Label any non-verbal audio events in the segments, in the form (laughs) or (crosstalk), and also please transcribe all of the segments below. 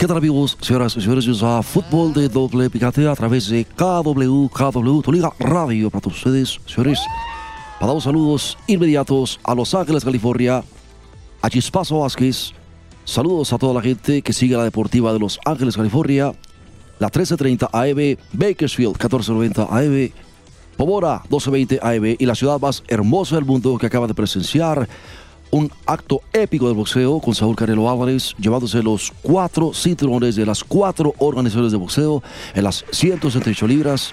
¿Qué tal amigos, señoras y señores? Bienvenidos a Fútbol de Doble Picante a través de KW, KW, tu liga radio para todos ustedes, señores. Para dar saludos inmediatos a Los Ángeles, California, a Chispazo Vázquez. Saludos a toda la gente que sigue la deportiva de Los Ángeles, California. La 1330 AM, Bakersfield 1490 AM, Pomora 1220 AM y la ciudad más hermosa del mundo que acaba de presenciar un acto épico del boxeo con Saúl Canelo Álvarez, llevándose los cuatro cinturones de las cuatro organizaciones de boxeo en las 168 libras.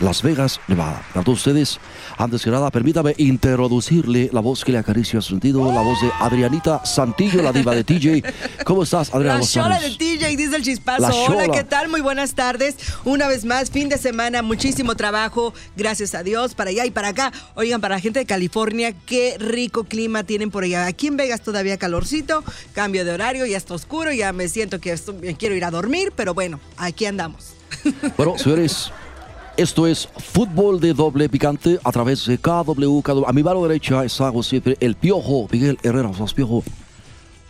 Las Vegas, Nevada. Para todos ustedes, antes que nada, permítame introducirle la voz que le acaricia su sentido, la voz de Adrianita Santillo, la diva de TJ. ¿Cómo estás, Adriana? La chola de TJ, dice el chispazo. La Hola. ¿qué tal? Muy buenas tardes. Una vez más, fin de semana, muchísimo trabajo. Gracias a Dios, para allá y para acá. Oigan, para la gente de California, qué rico clima tienen por allá. Aquí en Vegas todavía calorcito, cambio de horario, ya está oscuro, ya me siento que esto- me quiero ir a dormir, pero bueno, aquí andamos. Bueno, señores, esto es fútbol de doble picante a través de KW. KW. A mi mano derecha está siempre el piojo, Miguel Herrera. ¿Cómo estás, piojo?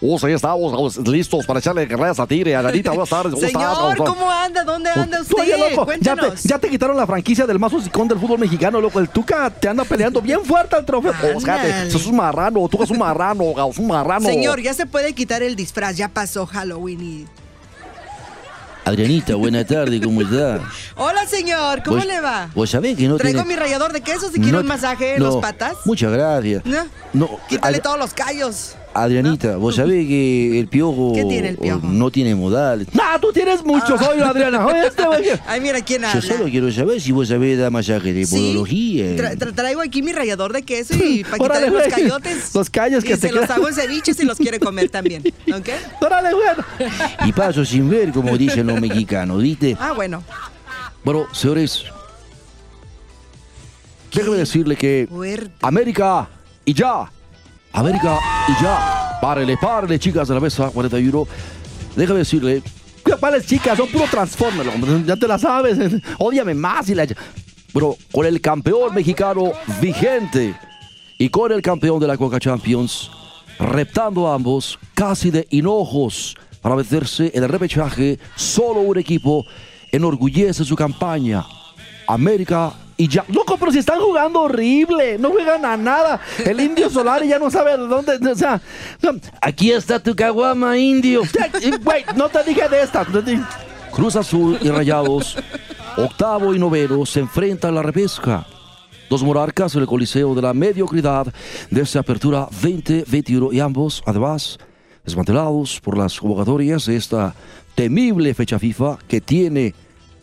Pues ahí estamos, listos para echarle carreras a Tigre. Anarita, buenas tardes. ¿Cómo? Señor, ¿Cómo anda? ¿Dónde anda Tú, oye, usted? loco, ya te, ya te quitaron la franquicia del más hocicón del fútbol mexicano, loco. El Tuca te anda peleando bien fuerte al trofeo. Oh, fíjate, Ándale. sos un marrano, Tuca es un marrano, Gao, es un marrano. Señor, ya se puede quitar el disfraz, ya pasó Halloween y... Adrianita, buena tarde, ¿cómo estás? Hola, señor, ¿cómo le va? Vos sabés que no Traigo tiene- mi rallador de queso si quiere no- un masaje en no, las patas. Muchas gracias. ¿No? No, Quítale todos los callos. Adrianita, vos sabés que el piojo, ¿Qué tiene el piojo? no tiene modales. No, tú tienes muchos hoy, Adriana. (laughs) Oye, este. Ay, mira quién Yo habla. solo quiero saber si vos sabés dar masaje de Sí, podología. tra- tra- traigo aquí mi rallador de queso y (laughs) Órale, quitarle los cayotes. Los callos que y se los hago en ceviche si los quiere comer también. (laughs) ¿Ok? Órale, güey. Y paso sin ver, como dicen los mexicanos, ¿viste? Ah, bueno. Bueno, señores, déjame decirle que Fuerte. América y ya, América y ya. Párele, párele, chicas de la mesa 41. Déjame decirle, ¿Cuáles chicas? Son puro Transformer. Ya te la sabes. (laughs) Ódiame más y la. pero con el campeón mexicano vigente y con el campeón de la Coca Champions, reptando ambos casi de hinojos para meterse en el repechaje, solo un equipo enorgullece su campaña. América y ya. Loco, pero si están jugando horrible, no juegan a nada. El indio Solari ya no sabe de dónde. O sea, Aquí está tu caguama, indio. güey, no te dije de esta. Cruz Azul y Rayados, octavo y noveno, se enfrentan a la repesca. Dos monarcas en el Coliseo de la Mediocridad de esta apertura 2021 y ambos, además, desmantelados por las convocatorias de esta temible fecha FIFA que tiene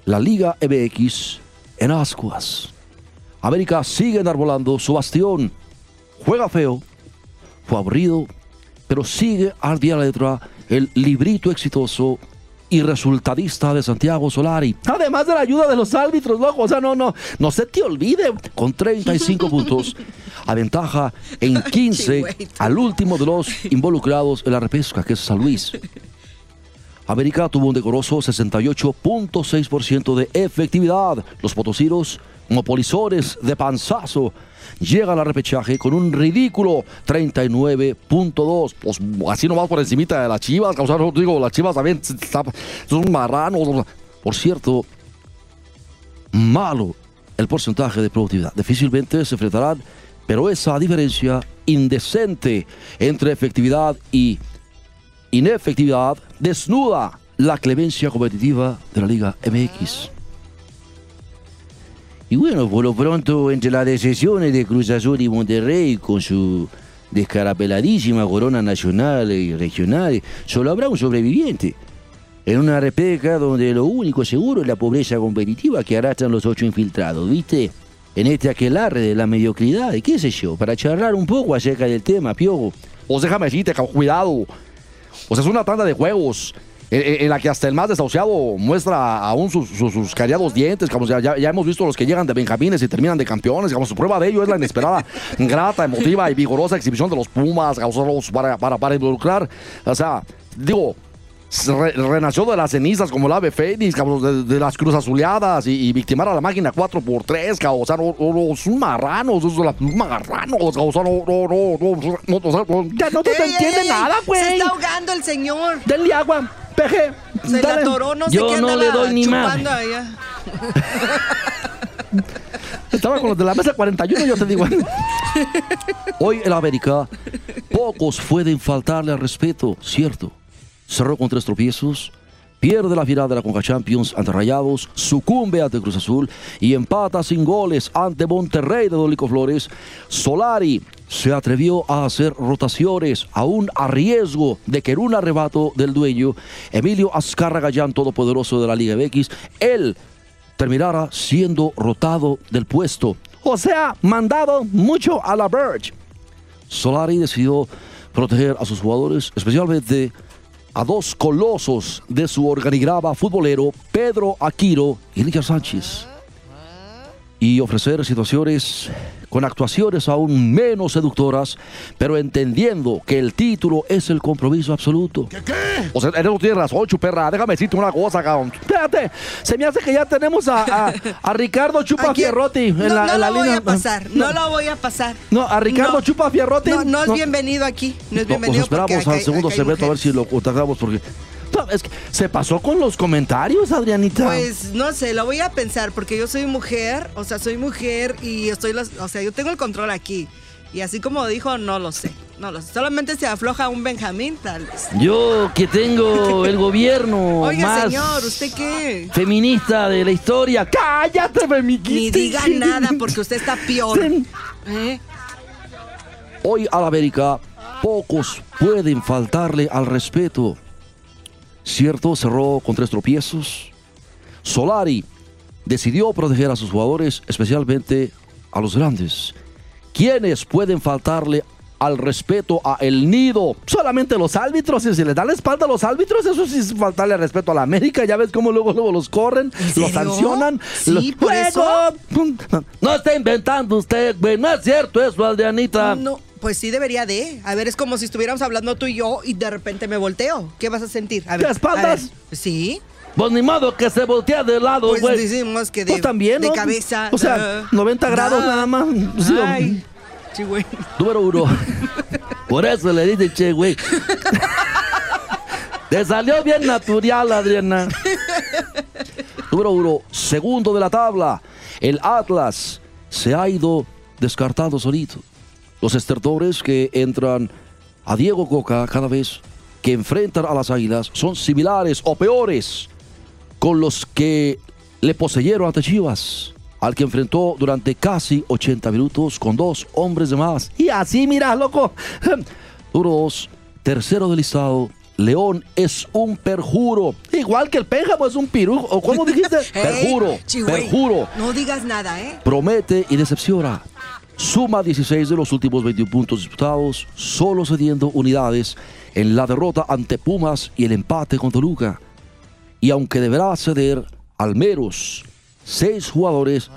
la Liga MX en ascuas. América sigue enarbolando su bastión. Juega feo, fue aburrido, pero sigue al día de la letra el librito exitoso y resultadista de Santiago Solari. Además de la ayuda de los árbitros, loco. O sea, no, no, no se te olvide. Con 35 (laughs) puntos, aventaja en 15 Chihuahua. al último de los involucrados en la repesca, que es San Luis. América tuvo un decoroso 68.6% de efectividad. Los potosinos, como polizores de panzazo, llegan al repechaje con un ridículo 39.2. Pues así nomás por encimita de las chivas. No, digo, las chivas también son marranos. Por cierto, malo el porcentaje de productividad. Difícilmente se enfrentarán, pero esa diferencia indecente entre efectividad y inefectividad desnuda la clemencia competitiva de la Liga MX. Y bueno, por lo pronto, entre las decisiones de Cruz Azul y Monterrey con su descarapeladísima corona nacional y regional, solo habrá un sobreviviente. En una repesca donde lo único seguro es la pobreza competitiva que arrastran los ocho infiltrados, ¿viste? en este aquelarre de la mediocridad, y qué sé yo, para charlar un poco acerca del tema, Piojo. O déjame decirte, cuidado. O sea, es una tanda de juegos en, en- en la que hasta el más desahuciado muestra aún sus, sus, sus cariados dientes. Como ya, ya, hemos visto los que llegan de Benjamines y terminan de campeones. Como su prueba de ello es la inesperada, (laughs) grata, emotiva y vigorosa exhibición de los Pumas para, para, para involucrar. O sea, digo. Re- renació de las cenizas como el ave fénix, cabrón, de, de las cruz azuleadas y, y victimar a la máquina 4x3, cabrón, o sea, no, no, no, son marranos, son marranos, cabrón, o sea, no, no, no, no, no, o sea, no, Ya no te, Ey, ey, entiende ey, nada, Se güey. está ahogando el señor. Denle agua, peje. Se Dale. la atoró, no sé Yo qué no le doy ni madre. allá. (laughs) Estaba con los de la mesa 41, yo te digo. (laughs) Hoy en América, pocos pueden faltarle al respeto, cierto. Cerró con tres tropiezos, pierde la final de la Conca Champions ante Rayados, sucumbe ante Cruz Azul y empata sin goles ante Monterrey de Dolico Flores. Solari se atrevió a hacer rotaciones, aún a riesgo de que en un arrebato del dueño, Emilio Azcárraga Gallán, todopoderoso de la Liga MX, él terminara siendo rotado del puesto. O sea, mandado mucho a la Verge. Solari decidió proteger a sus jugadores, especialmente a dos colosos de su organigrama futbolero, Pedro Aquiro y Richard Sánchez, y ofrecer situaciones con actuaciones aún menos seductoras, pero entendiendo que el título es el compromiso absoluto. ¿Qué? O sea, él no tiene razón, chuperra. Déjame decirte una cosa, cabrón. Espérate, se me hace que ya tenemos a, a, a Ricardo Chupa Fierrotti en no, la, no en la lo voy a pasar, no, lo voy a pasar. No, a Ricardo No. Chupa Fierrotti. No, no es no. bienvenido aquí. No es No, bienvenido. nos esperamos al segundo segmento a ver si lo contactamos porque es que se pasó con los comentarios, Adrianita. Pues no sé, lo voy a pensar porque yo soy mujer, o sea, soy mujer y estoy, los, o sea, yo tengo el control aquí. Y así como dijo, no lo sé, no lo sé. Solamente se afloja un Benjamín, tal vez. Yo que tengo el (laughs) gobierno Oiga, más señor, ¿usted qué? feminista de la historia. Cállate, mi Ni diga nada porque usted está peor. ¿Eh? Hoy a la América pocos pueden faltarle al respeto. Cierto, cerró con tres tropiezos. Solari decidió proteger a sus jugadores, especialmente a los grandes. ¿Quiénes pueden faltarle al respeto a El Nido? Solamente los árbitros, si se les da la espalda a los árbitros, eso sí es faltarle al respeto a la América. Ya ves cómo luego, luego los corren, ¿En los sancionan. Sí, los- por eso. No está inventando usted, güey. No es cierto eso, Aldeanita. No, pues sí debería de. A ver, es como si estuviéramos hablando tú y yo y de repente me volteo. ¿Qué vas a sentir? A ver, ¿De espaldas? a ver. Sí. Pues ni modo que se voltea de lado, Pues güey. decimos que de, Pues también, de ¿no? cabeza. O sea, ah, 90 grados nada más. Ay, sí, güey. Número uno. (laughs) Por eso le dice che, güey. (laughs) Te salió bien natural, Adriana. Número uno. Segundo de la tabla. El Atlas se ha ido descartando solito. Los estertores que entran a Diego Coca cada vez que enfrentan a las águilas son similares o peores con los que le poseyeron ante Chivas, al que enfrentó durante casi 80 minutos con dos hombres de más. Y así, mira, loco. (laughs) Número dos, tercero del listado, León es un perjuro. Igual que el pénjamo es un pirujo. ¿O cómo dijiste? (laughs) Perjuro, perjuro. No digas nada, ¿eh? Promete y decepciona. Suma 16 de los últimos 21 puntos disputados, solo cediendo unidades en la derrota ante Pumas y el empate con Toluca. Y aunque deberá ceder al menos seis jugadores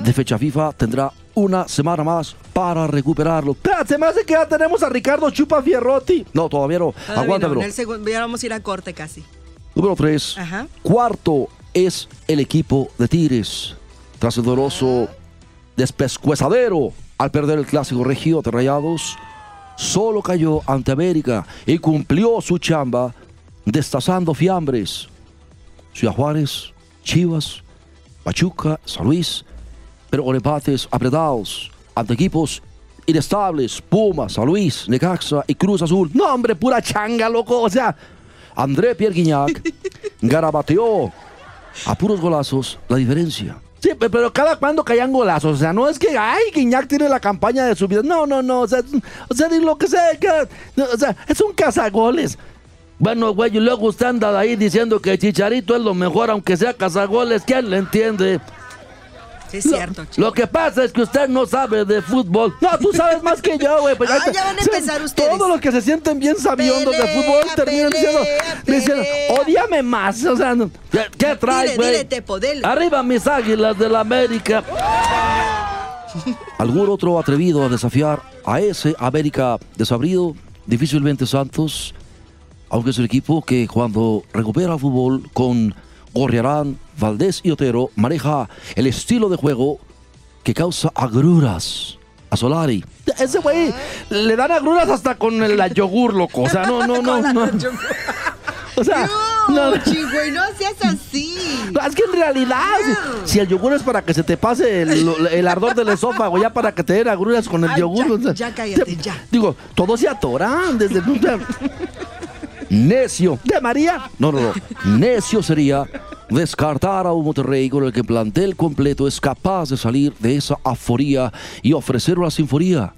de fecha FIFA, tendrá una semana más para recuperarlo. Espera, se me hace que ya tenemos a Ricardo Chupa Fierrotti. No, todavía no. Todavía no, Aguántamelo. en el segundo, ya vamos a ir a corte casi. Número 3. Ajá. Cuarto es el equipo de Tigres. Tras el doloroso despescuezadero al perder el clásico regio de Rayados, solo cayó ante América y cumplió su chamba destazando fiambres. Ciudad Juárez, Chivas, Pachuca, San Luis, pero con empates apretados ante equipos inestables, Pumas, San Luis, Necaxa y Cruz Azul. No, hombre, pura changa, loco. O sea, André Pierre Guignac (laughs) garabateó a puros golazos la diferencia. Sí, pe- pero cada cuando caían golazos. O sea, no es que, ay, Guiñac tiene la campaña de su vida. No, no, no. O sea, o sea, lo que sea. o sea, es un cazagoles. Bueno, güey, y luego usted anda ahí diciendo que Chicharito es lo mejor, aunque sea cazagoles. ¿Quién le entiende? Sí, es cierto, chico. Lo que pasa es que usted no sabe de fútbol. No, tú sabes más que yo, güey. Pues Ah, ya van a empezar ustedes. Todos los que se sienten bien sabiondos de fútbol terminan diciendo, diciendo, odiame más. O sea, ¿qué, qué traes, güey? Arriba mis águilas de la América. ¿Algún otro atrevido a desafiar a ese América desabrido? Difícilmente Santos, aunque es un equipo que cuando recupera el fútbol con Gorriarán, Valdés y Otero, maneja el estilo de juego que causa agruras a Solari. Ese güey le dan agruras hasta con el la yogur, loco. O sea, no, no, no, no. (laughs) O sea, No, no. chico, y no seas así. Es que en realidad, si, si el yogur es para que se te pase el, el ardor del esófago, ya para que te den agruras con el Ay, yogur. ya, ya cállate, ya. Digo, todos se atoran desde (laughs) Necio. de María. No, no, no. Necio sería descartar a un Monterrey con el que el plantel completo es capaz de salir de esa aforía y ofrecer una sinfonía.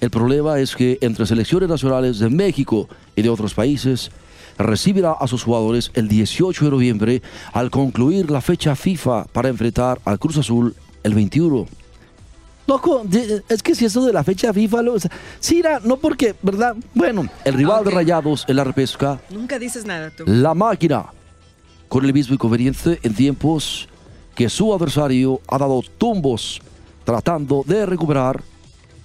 El problema es que entre selecciones nacionales de México y de otros países recibirá a sus jugadores el 18 de noviembre al concluir la fecha FIFA para enfrentar al Cruz Azul el 21. Loco, es que si eso de la fecha FIFA, lo, o sea, sí, era, no porque, ¿verdad? Bueno, El rival de Rayados en la repesca Nunca dices nada tú. La máquina, con el mismo inconveniente en tiempos que su adversario ha dado tumbos tratando de recuperar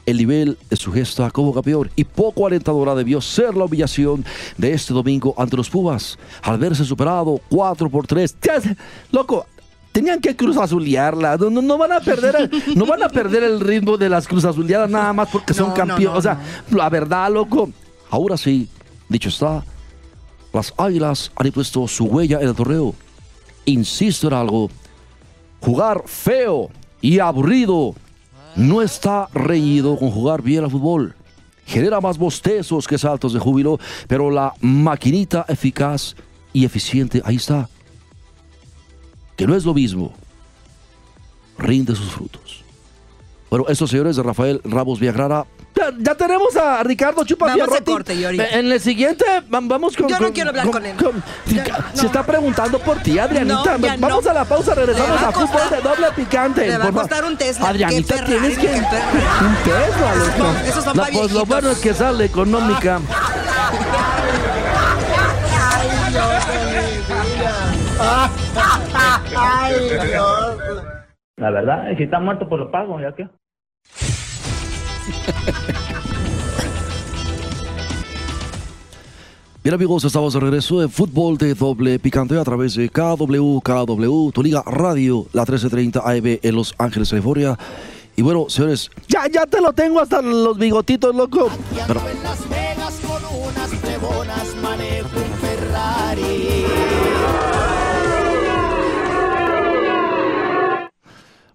el nivel de su gesta como campeón y poco alentadora debió ser la humillación de este domingo ante los Pumas al verse superado 4 por 3. Ya sé, Loco, tenían que cruz azulearla. No, no, no van a perder el, no van a perder el ritmo de las cruz azuleadas nada más porque son No, campeones. o sea, la verdad, loco. Ahora sí, dicho está, las Águilas han impuesto su huella en el torneo. Insisto en algo, jugar feo y aburrido no está reñido con jugar bien al fútbol. Genera más bostezos que saltos de júbilo, pero la maquinita eficaz y eficiente, ahí está. Que no es lo mismo, rinde sus frutos. Bueno, estos señores de Rafael Ramos Villagrara Ya, ya tenemos a Ricardo Chupa Vamos a Fierrotti. corte, Yori. En el siguiente va- vamos con. Yo no con- quiero hablar con él. Ya, Se no. está preguntando por ti, Adrianita. No, vamos no. a la pausa, regresamos a a fútbol de doble picante. le va a por favor. costar un Tesla. Adrianita, Qué Ferrari, tienes que. Un Tesla, Esos son- esos son La- pues, lo bueno es que sale económica. La verdad, si está muerto, pues lo pago, ¿ya qué? Bien amigos, estamos de regreso en Fútbol de Doble Picante a través de KW, KW, tu liga radio, la 1330 AM en Los Ángeles, California. Y bueno, señores, Ya, ya te lo tengo hasta los bigotitos, loco. pero, en Las Vegas con unas plebonas manejo un Ferrari.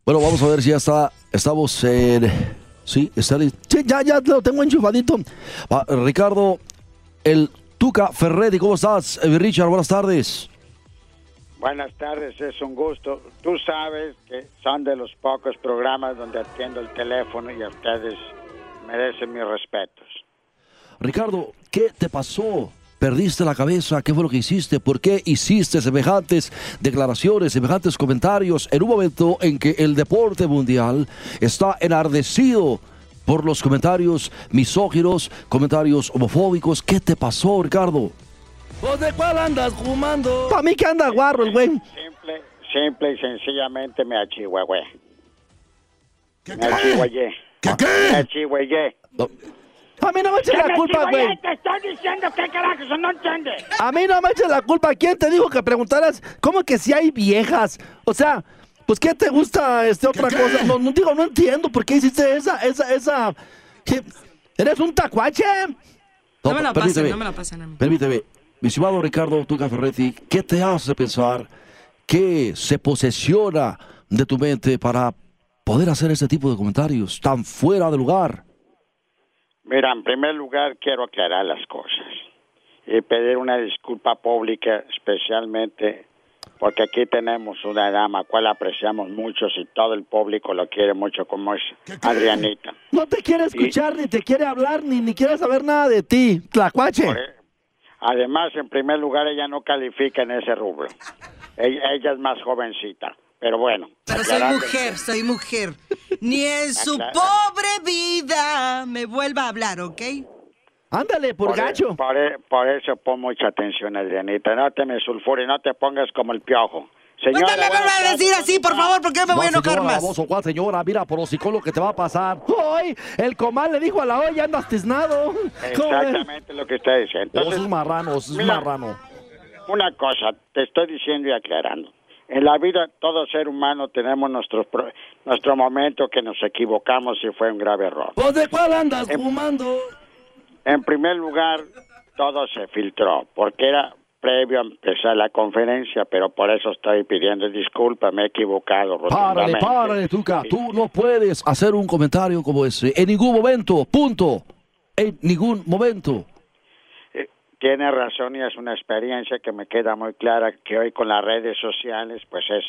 bueno, vamos a ver si ya está, estamos en... Sí, está listo. Sí, ya, ya lo tengo enchufadito. Ah, Ricardo, el Tuca Ferretti, ¿cómo estás? Eh, Richard, buenas tardes. Buenas tardes, es un gusto. Tú sabes que son de los pocos programas donde atiendo el teléfono y a ustedes merecen mis respetos. Ricardo, ¿qué te pasó? ¿Perdiste la cabeza? ¿Qué fue lo que hiciste? ¿Por qué hiciste semejantes declaraciones, semejantes comentarios en un momento en que el deporte mundial está enardecido por los comentarios misóginos, comentarios homofóbicos? ¿Qué te pasó, Ricardo? ¿Pues de cuál andas fumando? Para mí que anda guarro el güey. Simple, simple y sencillamente me achihuehué. Me achihueyé. ¿Qué, qué? Me. No, A mí no me eches la culpa, güey. Te estoy diciendo que carajo, no entiendes. A mí no me eches la culpa. ¿Quién te dijo que preguntaras cómo que si hay viejas? O sea, pues ¿qué te gusta este otra ¿Qué, qué? cosa? No, no digo, no entiendo por qué hiciste esa, esa, esa. ¿Qué? ¿Eres un tacuache? No me la pasen, no me la pasen a mí. Permíteme, mi estimado Ricardo Tuca Ferretti, ¿qué te hace pensar que se posesiona de tu mente para poder hacer este tipo de comentarios tan fuera de lugar? Mira, en primer lugar quiero aclarar las cosas y pedir una disculpa pública especialmente porque aquí tenemos una dama a cual apreciamos mucho y todo el público lo quiere mucho como es Adrianita. No te quiere escuchar, ni te quiere hablar, ni, ni quiere saber nada de ti, tlacuache. E, Además, en primer lugar, ella no califica en ese rubro. Ella, ella es más jovencita. Pero bueno. Pero soy mujer, soy mujer. Ni en su Aclara- pobre vida me vuelva a hablar, ¿ok? Ándale, por, Por, e- gacho. por e- por eso pon mucha atención, Adrianita. No te me sulfures, no te pongas como el piojo. No Señora, te me vuelva buenas a decir así, por favor, porque me voy a No, enojar señora, más. ¿cuál señora? Mira, por hocico lo que te va a pasar. ¡Ay! El comal le dijo a la olla, andas tiznado. Exactamente lo que usted dice. Oh, Entonces, es marrano, es Mira. marrano. una cosa, te estoy diciendo y aclarando. En la vida, todo ser humano tenemos nuestro, pro- nuestro momento que nos equivocamos y fue un grave error. ¿Vos de cuál andas Em- fumando? En primer lugar, todo se filtró, porque era previo a empezar la conferencia, pero por eso estoy pidiendo disculpas, me he equivocado Párale, párale, Tuca. Tú no puedes hacer un comentario como ese. En ningún momento. Punto. En ningún momento. Tiene razón y es una experiencia que me queda muy clara que hoy con las redes sociales pues es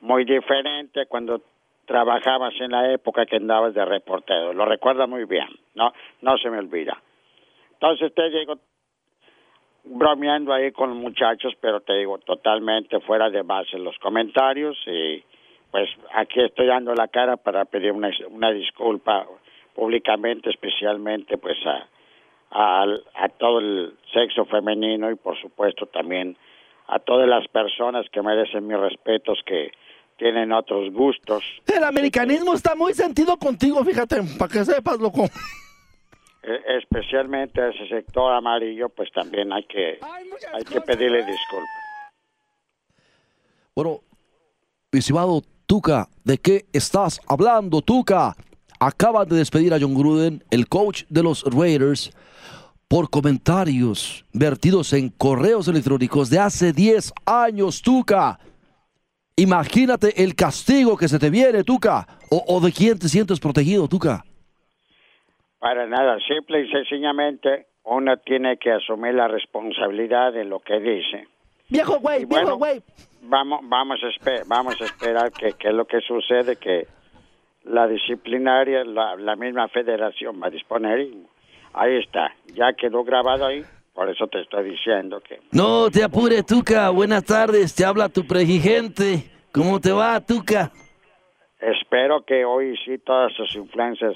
muy diferente cuando trabajabas en la época que andabas de reportero. Lo recuerda muy bien, no no se me olvida. Entonces te digo bromeando ahí con los muchachos, pero te digo totalmente fuera de base los comentarios y pues aquí estoy dando la cara para pedir una, una disculpa públicamente, especialmente pues a, a, a todo el sexo femenino y por supuesto también a todas las personas que merecen mis respetos que tienen otros gustos, El americanismo está muy sentido contigo, fíjate, para que sepas, loco. eh, especialmente a ese sector amarillo, pues también hay que hay que pedirle disculpas. Bueno, estimado Tuca, ¿de qué estás hablando, Tuca? Acaban de despedir a John Gruden, el coach de los Raiders, por comentarios vertidos en correos electrónicos de hace 10 años, Tuca. Imagínate el castigo que se te viene, Tuca. O, o de quién te sientes protegido, Tuca. Para nada, simple y sencillamente uno tiene que asumir la responsabilidad de lo que dice. Viejo güey, viejo bueno, güey. Vamos, vamos, a, vamos a esperar que, que es lo que sucede, que la disciplinaria, la, la misma federación va a disponer ahí está, ya quedó grabado ahí, por eso te estoy diciendo que No te apures, Tuca. Buenas tardes. Te habla tu presidente. ¿Cómo te va, Tuca? espero que hoy sí todas sus influencias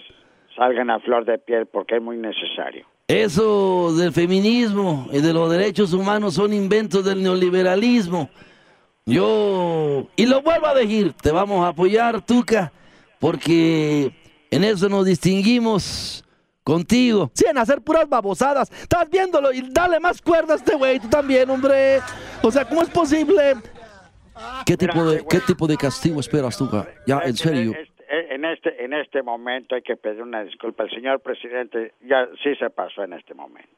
salgan a flor de piel porque es muy necesario. Eso del feminismo y de los derechos humanos son inventos del neoliberalismo. Yo, y lo vuelvo a decir, te vamos a apoyar, Tuca, porque en eso nos distinguimos contigo. Sí, en hacer puras babosadas. Estás viéndolo y dale más cuerda a este güey, tú también, hombre. O sea, ¿cómo es posible? ¿Qué tipo de, qué tipo de castigo esperas, Tuca? Ya, en serio. Este- En este, en este momento hay que pedir una disculpa. El señor presidente ya sí se pasó en este momento.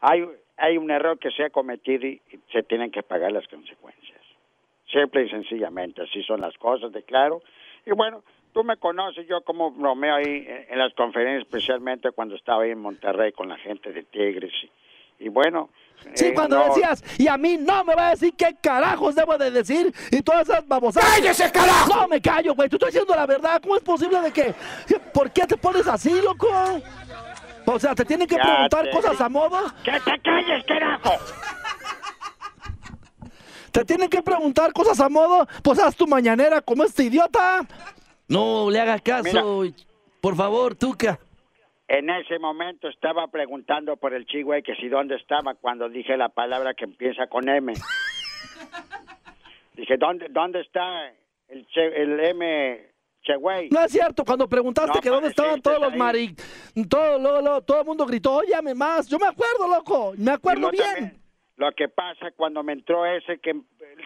Hay, hay un error que se ha cometido y y se tienen que pagar las consecuencias. Simple y sencillamente, así son las cosas, de claro. Y bueno, tú me conoces, yo como bromeo ahí en, en las conferencias, especialmente cuando estaba ahí en Monterrey con la gente de Tigres. Y, y bueno... Sí, eh, cuando no- decías, y a mí no me va a decir qué carajos debo de decir y todas esas babosadas. ¡Cállese, carajo! No me callo, güey, tú estoy diciendo la verdad. ¿Cómo es posible de que, por qué te pones así, loco? O sea, te tienen que Ya preguntar te- cosas a modo. ¡Que te calles, carajo! Te tienen que preguntar cosas a modo. Pues haz tu mañanera como este idiota. No le hagas caso, por favor, Tuca. En ese momento estaba preguntando por el chigüey que si dónde estaba cuando dije la palabra que empieza con M. (laughs) Dije, ¿dónde, dónde está el, che- el M chigüey? No es cierto, cuando preguntaste No que dónde estaban todos los mari... Todo, luego, todo el mundo gritó, óyame más. Yo me acuerdo, loco. Me acuerdo bien. también, Lo que pasa cuando me entró ese que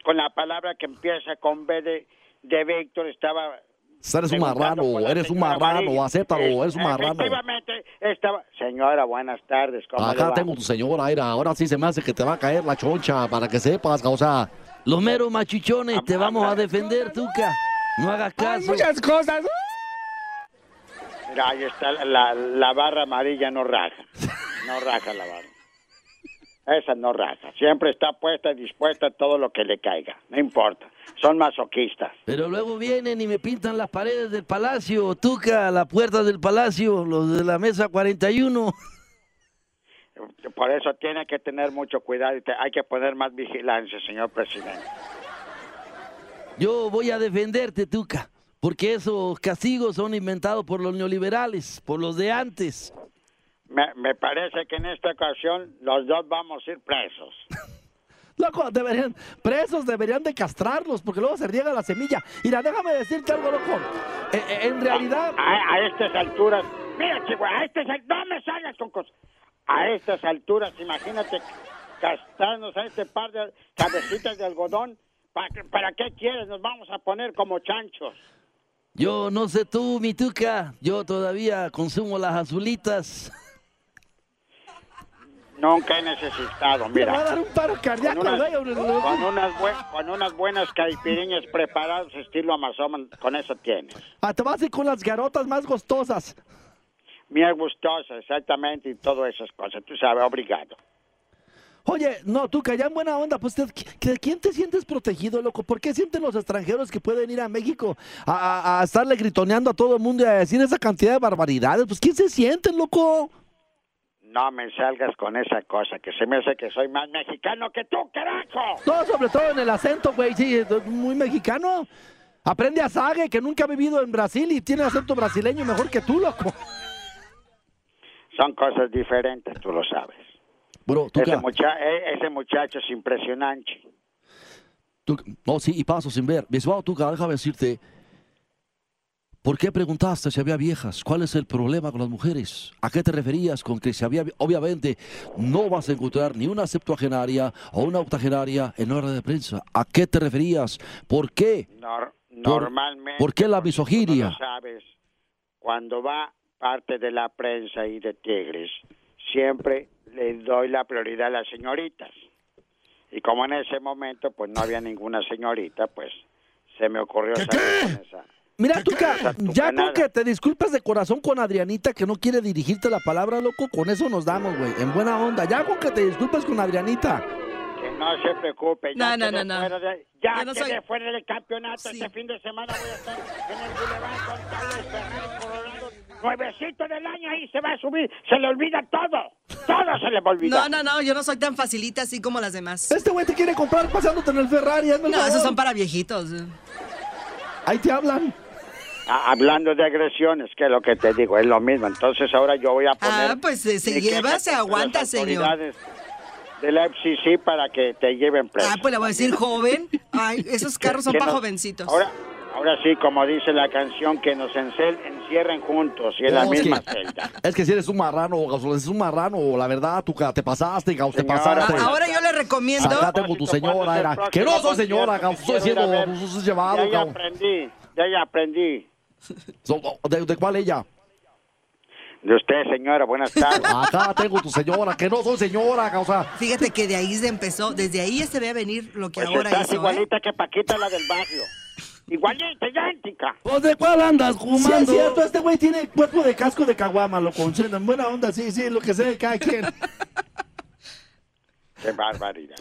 con la palabra que empieza con B de, de Víctor estaba Eres un marrano, eres un marrano, María. acéptalo, eres un marrano. Efectivamente, estaba... Señora, buenas tardes. ¿cómo le Acá va? tengo tu señora, Aira. Ahora sí se me hace que te va a caer la choncha para que sepas, o sea. Los meros machichones te vamos a defender, Tuca. No hagas caso. cosas. Mira, ahí está la, la, la barra amarilla, no raja. No raja la barra. Esa no raja. Siempre está puesta y dispuesta a todo lo que le caiga. No importa. Son masoquistas. Pero luego vienen y me pintan las paredes del palacio, Tuca, la puerta del palacio, los de la mesa 41. Por eso tiene que tener mucho cuidado y te- hay que poner más vigilancia, señor presidente. Yo voy a defenderte, Tuca, porque esos castigos son inventados por los neoliberales, por los de antes. Me, me parece que en esta ocasión los dos vamos a ir presos. (laughs) Loco, deberían, presos deberían de castrarlos porque luego se riega la semilla. Mira, déjame decirte algo, loco. Eh, eh, en realidad, A, a estas alturas, mira, Chihuahua, a estas al- no me salgas con cosas. A estas alturas, imagínate castrarnos a este par de cabecitas de algodón. ¿Para, qué- ¿Para qué quieres? Nos vamos a poner como chanchos. yo no sé tú, mi Tuca, yo todavía consumo las azulitas. Nunca he necesitado, Me va a mira. dar un paro Con cardíaco, unas, güey. con unas buen- con unas buenas caipiriñas preparadas estilo Amazon, con eso tienes. Ah, te vas a ir con las garotas más gustosas. Mía gustosa, exactamente, y todas esas cosas. Tú sabes, obrigado. Oye, no, tú ya en buena onda, pues, ¿de quién te sientes protegido, loco? ¿Por qué sienten los extranjeros que pueden ir a México a, a- a estarle gritoneando a todo el mundo y a decir esa cantidad de barbaridades? Pues, ¿quién se sienten, loco? No me salgas con esa cosa, que se me hace que soy más mexicano que tú, carajo. No, sobre todo en el acento, güey, sí, es muy mexicano. Aprende a Sage, que nunca ha vivido en Brasil y tiene acento brasileño mejor que tú, loco. Son cosas diferentes, tú lo sabes. Bueno, Ese, Tuca, mucha- eh, ese muchacho es impresionante. No, sí, y paso sin ver. Estimado Tuca, déjame decirte, ¿por qué preguntaste si había viejas? ¿Cuál es el problema con las mujeres? ¿A qué te referías con que si había, obviamente, no vas a encontrar ni una septuagenaria o una octogenaria en hora de prensa? ¿A qué te referías? ¿Por qué? Nor- normalmente. por qué la misoginia? no sabes, cuando va parte de la prensa y de Tigres, siempre le doy la prioridad a las señoritas. Y como en ese momento, pues no había ninguna señorita, pues se me ocurrió salir con esa. Mira, Tuca, ya con que te disculpes de corazón con Adrianita, que no quiere dirigirte la palabra, loco, con eso nos damos, güey, en buena onda. Ya con que te disculpes con Adrianita. Que no se preocupe, ya No, no, no, no. fuera de- ya Yo no soy- fuera del campeonato. Sí. Este fin de semana voy a estar en el Boulevard con Carlos Ferrari Colorado. Nuevecito del año ahí se va a subir. Se le olvida todo. Todo se le va a olvidar. No, no, no, yo no soy tan facilita así como las demás. Este güey te quiere comprar pasándote en el Ferrari, hazme el No, favor. esos son para viejitos. Ahí te hablan. Ah, hablando de agresiones, que es lo que te digo, es lo mismo. Entonces ahora yo voy a poner... Ah, pues, eh, se mi lleva, se aguanta, las señor. De la FCC para que te lleven preso. Ah, pues le voy a decir joven. Ay, esos carros son para jovencitos. Ahora, ahora sí, como dice la canción, que nos encierren juntos y en la No, es misma que- (laughs) celda. Es que si eres un marrano, Gasolín, eres un marrano, la verdad, Tuca, te pasaste, Gaus, te pasaste. pues, Ahora yo le recomiendo. Acá tengo tu señora, era. Que no soy señora, Gaus, estoy diciendo, sos llevado, Ya, aprendí, ya, ya aprendí. So- ¿De, de cuál ella? De usted, señora, buenas tardes. (laughs) Acá tengo tu señora, que no soy señora, causa. Fíjate que de ahí se empezó, desde ahí ya se ve venir lo que Pues ahora estás hizo. ¿eh? igualita que Paquita, la del barrio. Igualita, idéntica. Pues de cuál andas Sí, es fumando. cierto, este güey tiene cuerpo de casco de caguama, loco. En buena onda, sí, sí, lo que sea de cada quien. Qué barbaridad.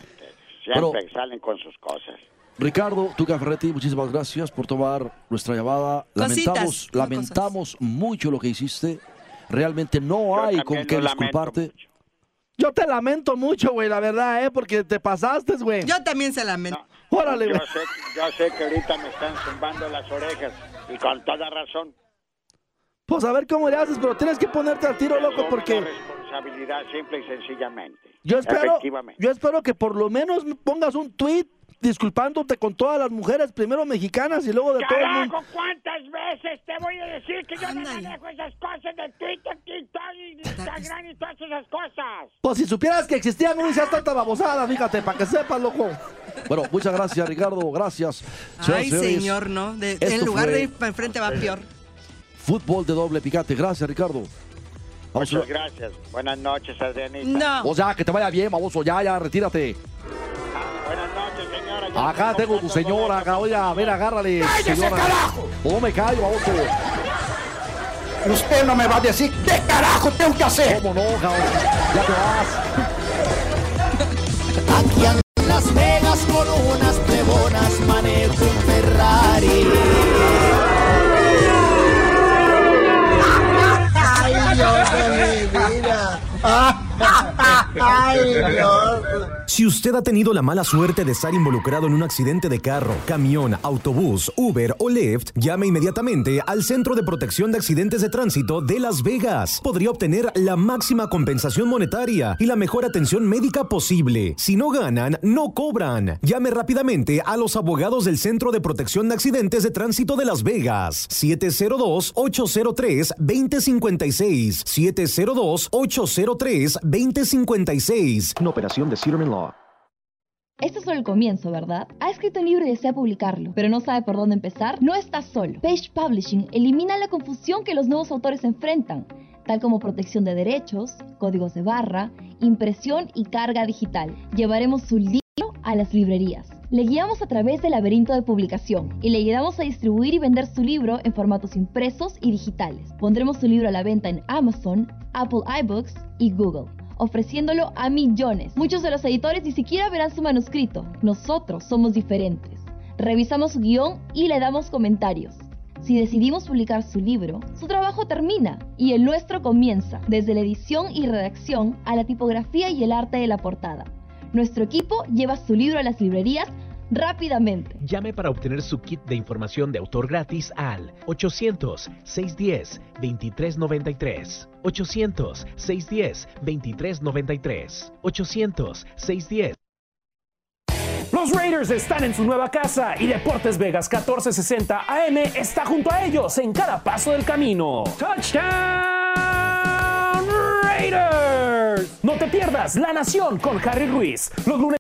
Siempre Pero- salen con sus cosas. Ricardo Tuca Ferretti, muchísimas gracias por tomar nuestra llamada. Cositas, Lamentamos, lamentamos mucho lo que hiciste. Realmente no Yo hay con qué lo disculparte. mucho. Yo te lamento mucho, güey, la verdad, ¿eh? Porque te pasaste, güey. Yo también se lamento. No, Órale, yo sé, yo sé que ahorita me están zumbando las orejas y con toda razón. Pues a ver cómo le haces, pero tienes que ponerte al tiro, loco, porque responsabilidad simple y sencillamente. yo espero, yo espero que por lo menos pongas un tweet disculpándote con todas las mujeres, primero mexicanas y luego de todo el mundo. ¿cuántas veces te voy a decir que yo no manejo esas cosas de Twitter, TikTok y Instagram y todas esas cosas? Pues si supieras que existían, no hicieras tanta babosada, fíjate, para que sepas, loco. Bueno, muchas gracias, Ricardo. Gracias. Ay, señores, señor, ¿no? De- en lugar fue- de ir para enfrente va peor. Fútbol de doble picante. Gracias, Ricardo. Vamos Muchas a... gracias. Buenas noches, Adrianita. No. O sea, que te vaya bien, baboso. Ya, ya, retírate. Acá tengo tu señora. Acá, oiga, a ver, agárrale. señora. No me callo, baboso. Usted no me va a decir qué carajo tengo que hacer. ¿Cómo no, cabrón? Ya te vas. Aquí en Las Vegas con unas plebonas manejo un Ferrari. Ay, Dios de mi vida. Si usted ha tenido la mala suerte de estar involucrado en un accidente de carro, camión, autobús, Uber o Lyft, llame inmediatamente al Centro de Protección de Accidentes de Tránsito de Las Vegas. Podría obtener la máxima compensación monetaria y la mejor atención médica posible. Si no ganan, no cobran. Llame rápidamente a los abogados del Centro de Protección de Accidentes de Tránsito de Las Vegas. 702-803-2056. 702-803-2056. Una operación de Cedar Law. Este es solo el comienzo, ¿verdad? Ha escrito un libro y desea publicarlo, pero no sabe por dónde empezar. No está solo. Page Publishing elimina la confusión que los nuevos autores enfrentan, tal como protección de derechos, códigos de barra, impresión y carga digital. Llevaremos su libro a las librerías. Le guiamos a través del laberinto de publicación y le ayudamos a distribuir y vender su libro en formatos impresos y digitales. Pondremos su libro a la venta en Amazon, Apple iBooks y Google ofreciéndolo a millones. Muchos de los editores ni siquiera verán su manuscrito. Nosotros somos diferentes. Revisamos su guion y le damos comentarios. Si decidimos publicar su libro, su trabajo termina y el nuestro comienza, desde la edición y redacción a la tipografía y el arte de la portada. Nuestro equipo lleva su libro a las librerías rápidamente. Llame para obtener su kit de información de autor gratis al 800-610-2393. 800-610-2393. 800-610. Los Raiders están en su nueva casa y Deportes Vegas 1460 AM está junto a ellos en cada paso del camino. ¡Touchdown Raiders! No te pierdas La Nación con Harry Ruiz los lunes